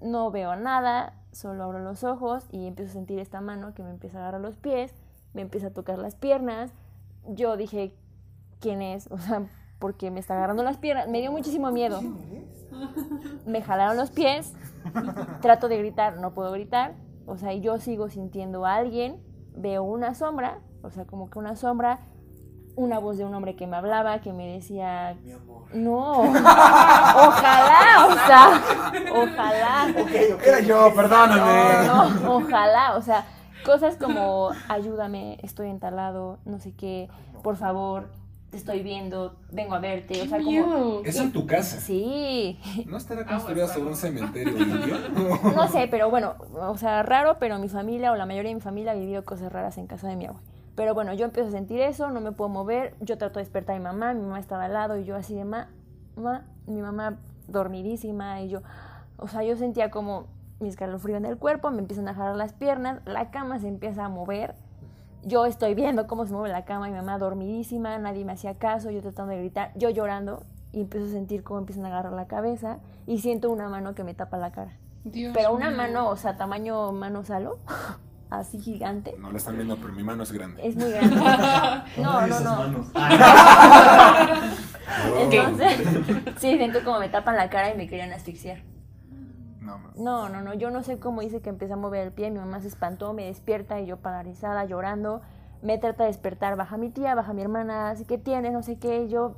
Speaker 2: No veo nada, solo abro los ojos y empiezo a sentir esta mano que me empieza a agarrar los pies, me empieza a tocar las piernas. Yo dije, ¿quién es? O sea, porque me está agarrando las piernas. Me dio muchísimo miedo. Me jalaron los pies, trato de gritar, no puedo gritar. O sea, yo sigo sintiendo a alguien, veo una sombra, o sea, como que una sombra, una voz de un hombre que me hablaba, que me decía, no, ojalá, o sea, ojalá.
Speaker 3: Era yo, perdóname.
Speaker 2: No, no, ojalá, o sea, cosas como, ayúdame, estoy entalado, no sé qué, por favor, te estoy viendo, vengo a verte, o sea, como...
Speaker 3: Eso en tu casa.
Speaker 2: Sí,
Speaker 3: ¿No estará construida sobre un cementerio
Speaker 2: no sé, pero bueno, o sea, raro, pero mi familia o la mayoría de mi familia ha vivido cosas raras en casa de mi abuela. Pero bueno, yo empiezo a sentir eso, no me puedo mover, yo trato de despertar a mi mamá, mi mamá estaba al lado y yo así de ma, ma, mi mamá dormidísima y yo, o sea, yo sentía como mi escalofrío en el cuerpo, me empiezan a jalar las piernas, la cama se empieza a mover, yo estoy viendo cómo se mueve la cama, mi mamá dormidísima, nadie me hacía caso, yo tratando de gritar, yo llorando y empiezo a sentir cómo empiezan a agarrar la cabeza y siento una mano que me tapa la cara.
Speaker 5: Dios
Speaker 2: Pero una
Speaker 5: mío.
Speaker 2: mano, o sea, tamaño mano salo, así gigante.
Speaker 3: No la están viendo, pero mi mano es grande.
Speaker 2: Es muy grande. No, no, no. Entonces, sí, siento como me tapan la cara y me querían asfixiar.
Speaker 3: No, no.
Speaker 2: No, yo no sé cómo hice que empecé a mover el pie, mi mamá se espantó, me despierta y yo paralizada, llorando, me trata de despertar, baja mi tía, baja mi hermana, así que tienes, no sé qué, yo,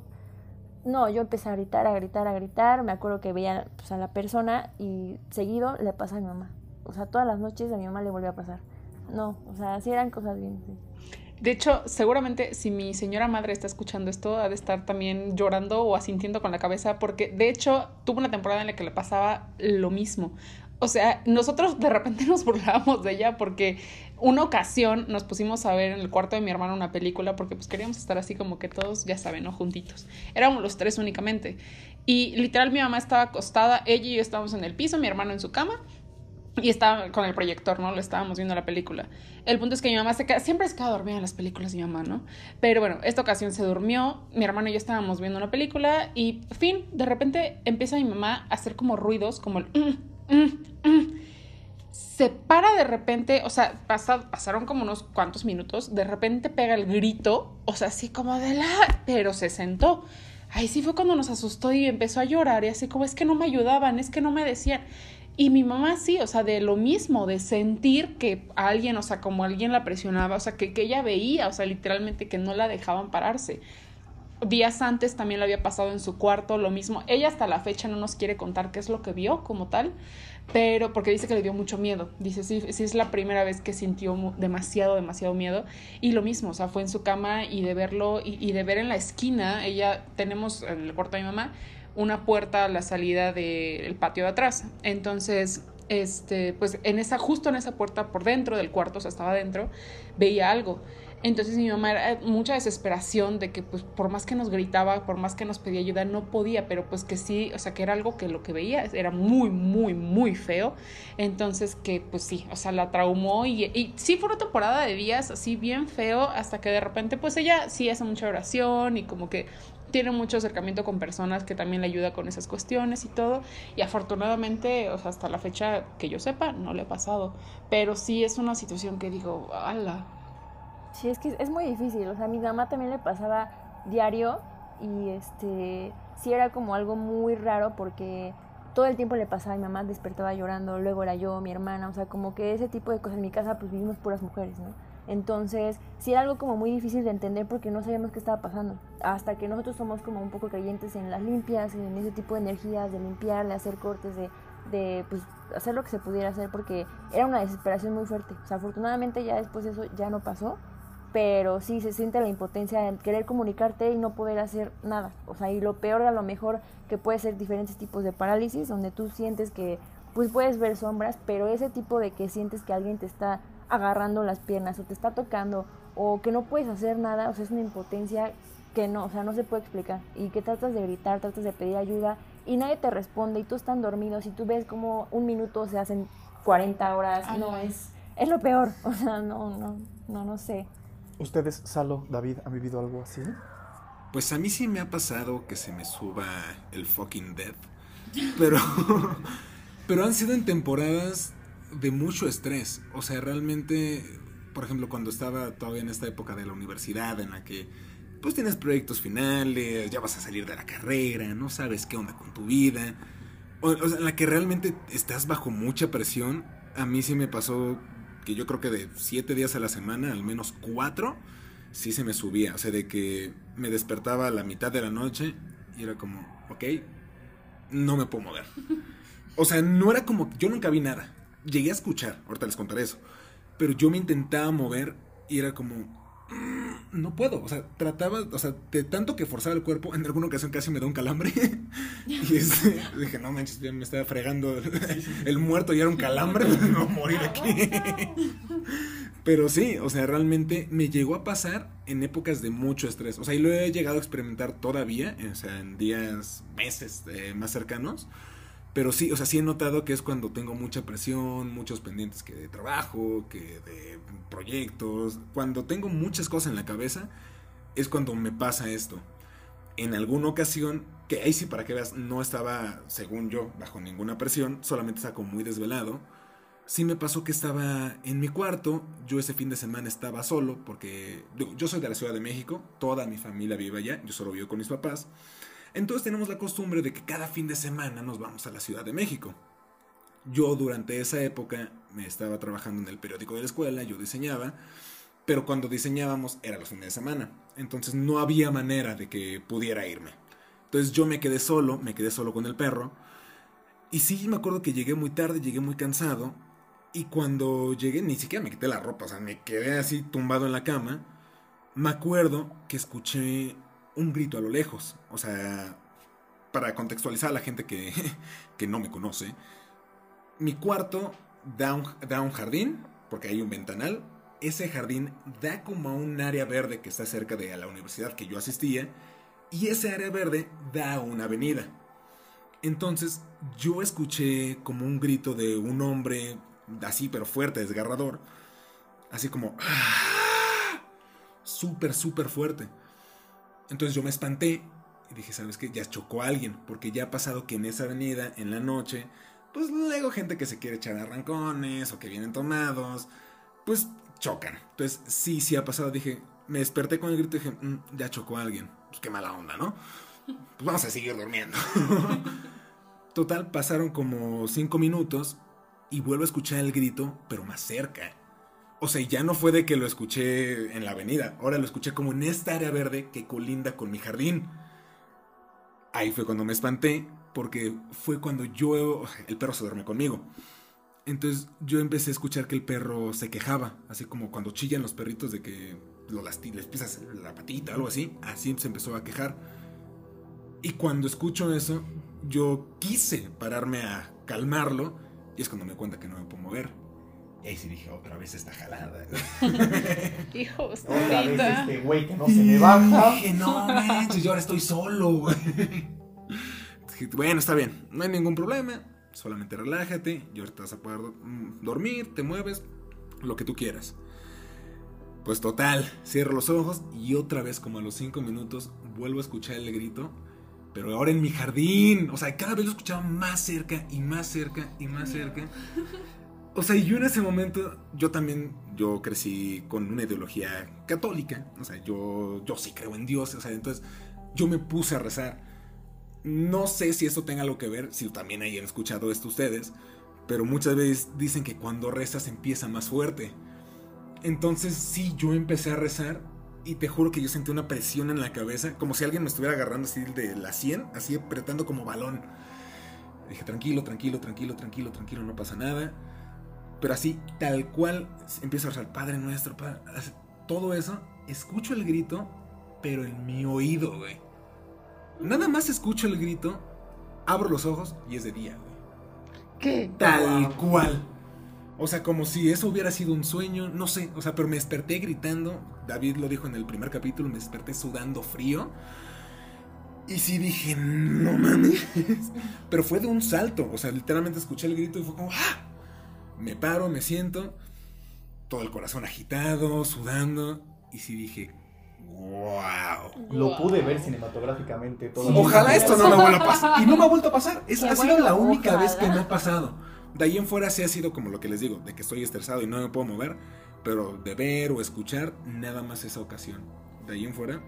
Speaker 2: no, yo empecé a gritar, a gritar, a gritar, me acuerdo que veía pues, a la persona y seguido le pasa a mi mamá, o sea, todas las noches a mi mamá le volvió a pasar, no, o sea, sí eran cosas bien, sí.
Speaker 5: De hecho, seguramente si mi señora madre está escuchando esto, ha de estar también llorando o asintiendo con la cabeza, porque de hecho tuvo una temporada en la que le pasaba lo mismo. O sea, nosotros de repente nos burlábamos de ella porque una ocasión nos pusimos a ver en el cuarto de mi hermano una película porque pues queríamos estar así como que todos, ya saben, ¿no? Juntitos. Éramos los tres únicamente. Y literal mi mamá estaba acostada, ella y yo estábamos en el piso, mi hermano en su cama. Y estaba con el proyector, ¿no? Lo estábamos viendo la película. El punto es que mi mamá se queda, siempre se queda dormida en las películas mi mamá, ¿no? Pero bueno, esta ocasión se durmió, mi hermano y yo estábamos viendo una película y, fin, de repente empieza mi mamá a hacer como ruidos, como el... "Mm, mm, mm". Se para de repente, o sea, pasa- pasaron como unos cuantos minutos, de repente pega el grito, o sea, así como de la... Pero se sentó. Ahí sí fue cuando nos asustó y empezó a llorar y así como es que no me ayudaban, es que no me decían. Y mi mamá sí, o sea, de lo mismo, de sentir que alguien, o sea, como alguien la presionaba, o sea, que, que ella veía, o sea, literalmente que no la dejaban pararse. Días antes también le había pasado en su cuarto lo mismo. Ella hasta la fecha no nos quiere contar qué es lo que vio como tal, pero porque dice que le dio mucho miedo. Dice, sí, sí es la primera vez que sintió demasiado, demasiado miedo. Y lo mismo, o sea, fue en su cama y de verlo y, de ver en la esquina, ella, tenemos en el cuarto de mi mamá, una puerta a la salida del patio de atrás. Entonces, este, pues en esa, justo en esa puerta por dentro del cuarto, o sea, estaba adentro, veía algo. Entonces mi mamá era mucha desesperación de que pues por más que nos gritaba, por más que nos pedía ayuda, no podía, pero pues que sí, o sea, que era algo que lo que veía era muy, muy, muy feo. Entonces que pues sí, o sea, la traumó y, y sí fue una temporada de días así bien feo hasta que de repente pues ella sí hace mucha oración y como que tiene mucho acercamiento con personas que también le ayuda con esas cuestiones y todo. Y afortunadamente, o sea, hasta la fecha que yo sepa, no le ha pasado. Pero sí es una situación que digo, ala.
Speaker 2: Sí, es que es muy difícil. O sea, a mi mamá también le pasaba diario y este sí era como algo muy raro porque todo el tiempo le pasaba mi mamá, despertaba llorando, luego era yo, mi hermana, o sea, como que ese tipo de cosas. En mi casa pues vivimos puras mujeres, ¿no? Entonces, sí era algo como muy difícil de entender porque no sabíamos qué estaba pasando. Hasta que nosotros somos como un poco creyentes en las limpias, en ese tipo de energías, de limpiar, de hacer cortes, de, de pues, hacer lo que se pudiera hacer porque era una desesperación muy fuerte. O sea, afortunadamente ya después eso ya no pasó, pero sí se siente la impotencia de querer comunicarte y no poder hacer nada. O sea, y lo peor a lo mejor que puede ser diferentes tipos de parálisis, donde tú sientes que pues puedes ver sombras, pero ese tipo de que sientes que alguien te está agarrando las piernas o te está tocando o que no puedes hacer nada, o sea, es una impotencia que no, o sea, no se puede explicar y que tratas de gritar, tratas de pedir ayuda y nadie te responde y tú están dormidos y tú ves como un minuto se hacen 40 horas, no,
Speaker 5: Ay.
Speaker 2: es, es lo peor. O sea, no, no, no, no sé.
Speaker 1: ¿Ustedes, Salo, David, han vivido algo así?
Speaker 3: Pues a mí sí me ha pasado que se me suba el fucking dead. Pero, pero han sido en temporadas de mucho estrés. O sea, realmente, por ejemplo, cuando estaba todavía en esta época de la universidad en la que pues tienes proyectos finales, ya vas a salir de la carrera, no sabes qué onda con tu vida. O, o sea, en la que realmente estás bajo mucha presión. A mí sí me pasó que yo creo que de siete días a la semana, al menos cuatro, sí se me subía. O sea, de que me despertaba a la mitad de la noche y era como, ok, no me puedo mover. O sea, no era como, yo nunca vi nada. Llegué a escuchar, ahorita les contaré eso. Pero yo me intentaba mover y era como, "Mm, no puedo. O sea, trataba, o sea, de tanto que forzaba el cuerpo, en alguna ocasión casi me da un calambre. y este, dije, no manches, ya me estaba fregando el, muerto y era un calambre, me voy a morir aquí. Pero sí, o sea, realmente me llegó a pasar en épocas de mucho estrés. O sea, y lo he llegado a experimentar todavía, o sea, en días, meses eh, más cercanos. Pero sí, o sea, sí he notado que es cuando tengo mucha presión, muchos pendientes que de trabajo, que de proyectos. Cuando tengo muchas cosas en la cabeza, es cuando me pasa esto. En alguna ocasión, que ahí sí para que veas, no estaba, según yo, bajo ninguna presión, solamente estaba como muy desvelado. Sí me pasó que estaba en mi cuarto, yo ese fin de semana estaba solo, porque yo soy de la Ciudad de México, toda mi familia vive allá, yo solo vivo con mis papás. Entonces tenemos la costumbre de que cada fin de semana nos vamos a la Ciudad de México. Yo durante esa época me estaba trabajando en el periódico de la escuela, yo diseñaba, pero cuando diseñábamos era los fines de semana. Entonces no había manera de que pudiera irme. Entonces yo me quedé solo, me quedé solo con el perro. Y sí, me acuerdo que llegué muy tarde, llegué muy cansado. Y cuando llegué, ni siquiera me quité la ropa, o sea, me quedé así tumbado en la cama. Me acuerdo que escuché un grito a lo lejos. O sea, para contextualizar a la gente que, que no me conoce, mi cuarto da un, da un jardín, porque hay un ventanal. Ese jardín da como a un área verde que está cerca de la universidad que yo asistía. Y ese área verde da una avenida. Entonces yo escuché como un grito de un hombre así, pero fuerte, desgarrador. Así como... ¡ah! Súper, súper fuerte. Entonces yo me espanté y dije, ¿sabes qué? Ya chocó alguien, porque ya ha pasado que en esa avenida, en la noche, pues luego gente que se quiere echar arrancones o que vienen tomados, pues chocan. Entonces sí, sí ha pasado. Dije, me desperté con el grito y dije, "Mm, ya chocó a alguien. Pues qué mala onda, ¿no? Pues vamos a seguir durmiendo. Total, pasaron como cinco minutos y vuelvo a escuchar el grito, pero más cerca. O sea, ya no fue de que lo escuché en la avenida, ahora lo escuché como en esta área verde que colinda con mi jardín. Ahí fue cuando me espanté, porque fue cuando yo, el perro se duerme conmigo. Entonces yo empecé a escuchar que el perro se quejaba, así como cuando chillan los perritos de que lo les pisas la patita, algo así, así se empezó a quejar. Y cuando escucho eso, yo quise pararme a calmarlo, y es cuando me cuenta que no me puedo mover. Y ahí sí dije, otra vez esta jalada.
Speaker 5: Hijos,
Speaker 1: Otra vez este güey que no se me baja.
Speaker 3: Dije, no manches, yo ahora estoy solo, güey. Dije, Bueno, está bien, no hay ningún problema. Solamente relájate y ahorita vas a poder mm, dormir, te mueves, lo que tú quieras. Pues total, cierro los ojos y otra vez, como a los 5 minutos, vuelvo a escuchar el grito. Pero ahora en mi jardín. O sea, cada vez lo escuchaba más cerca y más cerca y más cerca. O sea, yo en ese momento, yo también, yo crecí con una ideología católica. O sea, yo, yo sí creo en Dios. O sea, entonces yo me puse a rezar. No sé si esto tenga algo que ver, si también hayan escuchado esto ustedes, pero muchas veces dicen que cuando rezas empieza más fuerte. Entonces sí, yo empecé a rezar y te juro que yo sentí una presión en la cabeza, como si alguien me estuviera agarrando así de la 100, así apretando como balón. Dije, tranquilo, tranquilo, tranquilo, tranquilo, tranquilo, no pasa nada. Pero así, tal cual, empiezo a rezar, Padre nuestro, Padre, todo eso, escucho el grito, pero en mi oído, güey. Nada más escucho el grito, abro los ojos y es de día, güey.
Speaker 5: ¿Qué?
Speaker 3: Tal cual. O sea, como si eso hubiera sido un sueño, no sé, o sea, pero me desperté gritando, David lo dijo en el primer capítulo, me desperté sudando frío. Y sí dije, no mames. Pero fue de un salto, o sea, literalmente escuché el grito y fue como, ¡ah! Me paro, me siento. todo el corazón agitado, sudando. Y sí dije, wow.
Speaker 1: Lo pude ver cinematográficamente. todo
Speaker 3: Ojalá esto no me vuelva a pasar. Y no me ha vuelto a pasar. Es, ha sido
Speaker 2: bueno,
Speaker 3: la única
Speaker 2: ojalá.
Speaker 3: vez que me ha pasado. De ahí en fuera sí ha sido como lo que les digo, de que estoy estresado y no me puedo mover. Pero de ver o escuchar, nada más esa ocasión. De ahí en fuera,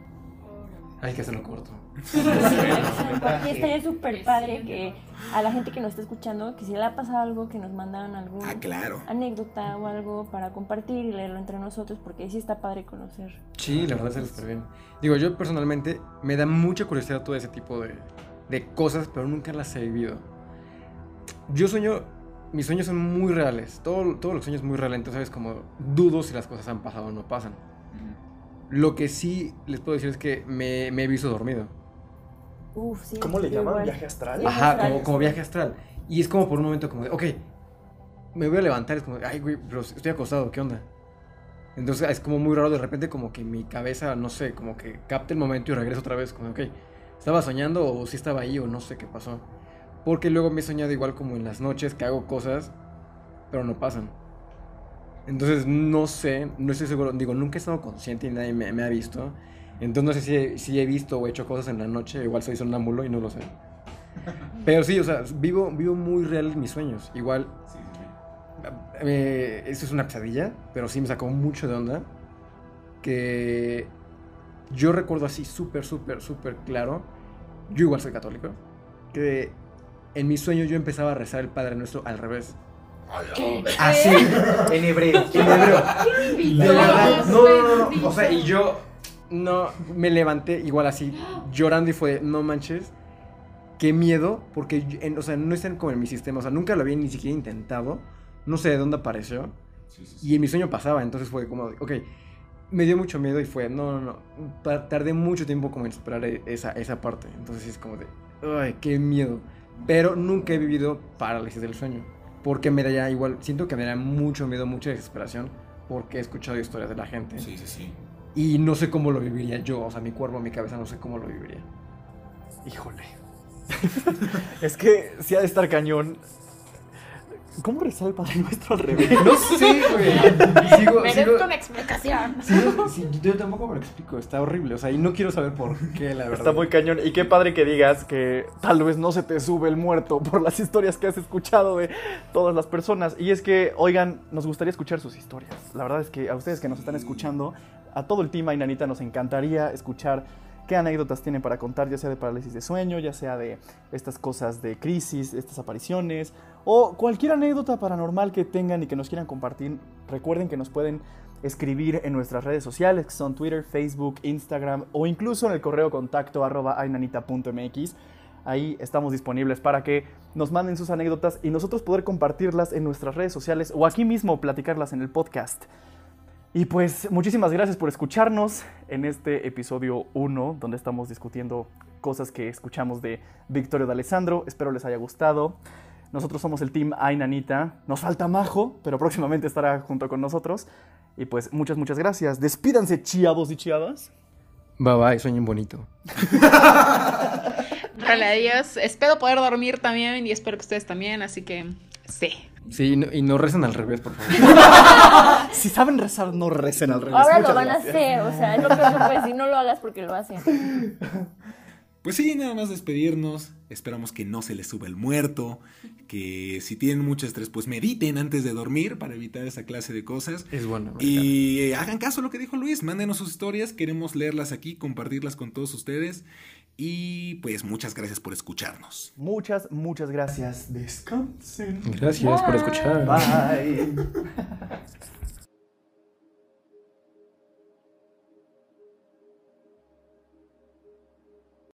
Speaker 4: Hay que hacerlo corto.
Speaker 2: Y estaría súper padre que a la gente que nos está escuchando, que si le ha pasado algo, que nos mandaran algún
Speaker 3: ah, claro.
Speaker 2: anécdota o algo para compartir y leerlo entre nosotros, porque sí está padre conocer.
Speaker 4: Sí, la verdad es súper bien. Digo, yo personalmente me da mucha curiosidad todo ese tipo de, de cosas, pero nunca las he vivido. Yo sueño, mis sueños son muy reales. Todo, todos los sueños muy reales, entonces sabes como dudo si las cosas han pasado o no pasan. Lo que sí les puedo decir es que me, me he visto dormido.
Speaker 2: Uf, sí.
Speaker 1: ¿Cómo le llaman?
Speaker 2: igual.
Speaker 1: ¿Viaje astral?
Speaker 4: Ajá,
Speaker 2: astral.
Speaker 4: como, como viaje astral. Y es como por un momento como de, ok, me voy a levantar, es como, de, ay, güey, pero estoy acostado, ¿qué onda? Entonces es como muy raro, de repente como que mi cabeza, no sé, como que capta el momento y regreso otra vez, como, ok, ¿estaba soñando o si estaba ahí o no sé qué pasó? Porque luego me he soñado igual como en las noches que hago cosas, pero no pasan. Entonces no sé, no estoy seguro, digo, nunca he estado consciente y nadie me, me ha visto. Entonces no sé si he, si he visto o he hecho cosas en la noche, igual soy sonámbulo y no lo sé. Pero sí, o sea, vivo, vivo muy real mis sueños. Igual, eh, esto es una pesadilla, pero sí me sacó mucho de onda. Que yo recuerdo así súper, súper, súper claro. Yo igual soy católico. Que en mis sueños yo empezaba a rezar el Padre Nuestro al revés. Así, en hebreo. En hebreo. De verdad. No, no, no. O sea, y yo no me levanté igual así llorando y fue, no manches. Qué miedo, porque, en- o sea, no están como en mi sistema, o sea, nunca lo había ni siquiera intentado, no sé de dónde apareció, y en mi sueño pasaba, entonces fue como, ok, me dio mucho miedo y fue, no, no, no, ta- tardé mucho tiempo como en superar e- esa, esa parte, entonces sí es como de, ay, qué miedo, pero nunca he vivido parálisis del sueño, porque me daría igual, siento que me daría mucho miedo, mucha desesperación, porque he escuchado historias de la gente,
Speaker 3: Sí, sí, sí.
Speaker 4: y no sé cómo lo viviría yo, o sea, mi cuerpo, mi cabeza, no sé cómo lo viviría.
Speaker 1: Híjole. es que sí ha de estar cañón. ¿Cómo rezar el Padre Nuestro al revés?
Speaker 4: No sé, güey. Sigo,
Speaker 2: Merezco
Speaker 4: sigo,
Speaker 2: una explicación.
Speaker 4: sigo- sí, yo tampoco me lo explico, está horrible, o sea, y no quiero saber por qué, la verdad.
Speaker 1: Está muy cañón. Y qué padre que digas que tal vez no se te sube el muerto por las historias que has escuchado de todas las personas. Y es que, oigan, nos gustaría escuchar sus historias. La verdad es que a ustedes que nos están escuchando, a todo el team Ainanita nos encantaría escuchar qué anécdotas tienen para contar, ya sea de parálisis de sueño, ya sea de estas cosas de crisis, estas apariciones, o cualquier anécdota paranormal que tengan y que nos quieran compartir. Recuerden que nos pueden escribir en nuestras redes sociales, que son Twitter, Facebook, Instagram o incluso en el correo contacto arroba ainanita.mx. Ahí estamos disponibles para que nos manden sus anécdotas y nosotros poder compartirlas en nuestras redes sociales o aquí mismo platicarlas en el podcast. Y pues muchísimas gracias por escucharnos en este episodio 1, donde estamos discutiendo cosas que escuchamos de Victorio de Alessandro. Espero les haya gustado. Nosotros somos el team Ainanita. Nos falta Majo, pero próximamente estará junto con nosotros. Y pues muchas, muchas gracias. Despídanse, chiados y chiadas.
Speaker 4: Bye bye, sueñen bonito.
Speaker 5: Órale, adiós. Espero poder dormir también y espero que ustedes también, así que sí.
Speaker 4: Sí, y no, y no recen al revés, por favor.
Speaker 1: Si saben rezar, no recen al revés.
Speaker 2: Ahora lo van a hacer, o sea, es lo que no puedes decir, no lo hagas porque lo hacen.
Speaker 3: Pues sí, nada más despedirnos. Esperamos que no se les suba el muerto. Que si tienen mucho estrés, pues mediten antes de dormir para evitar esa clase de cosas.
Speaker 4: Es bueno.
Speaker 3: Y eh, hagan caso a lo que dijo Luis. Mándenos sus historias. Queremos leerlas aquí, compartirlas con todos ustedes. Y pues muchas gracias por escucharnos.
Speaker 1: Muchas, muchas gracias. Descansen.
Speaker 4: Gracias por escuchar.
Speaker 1: Bye.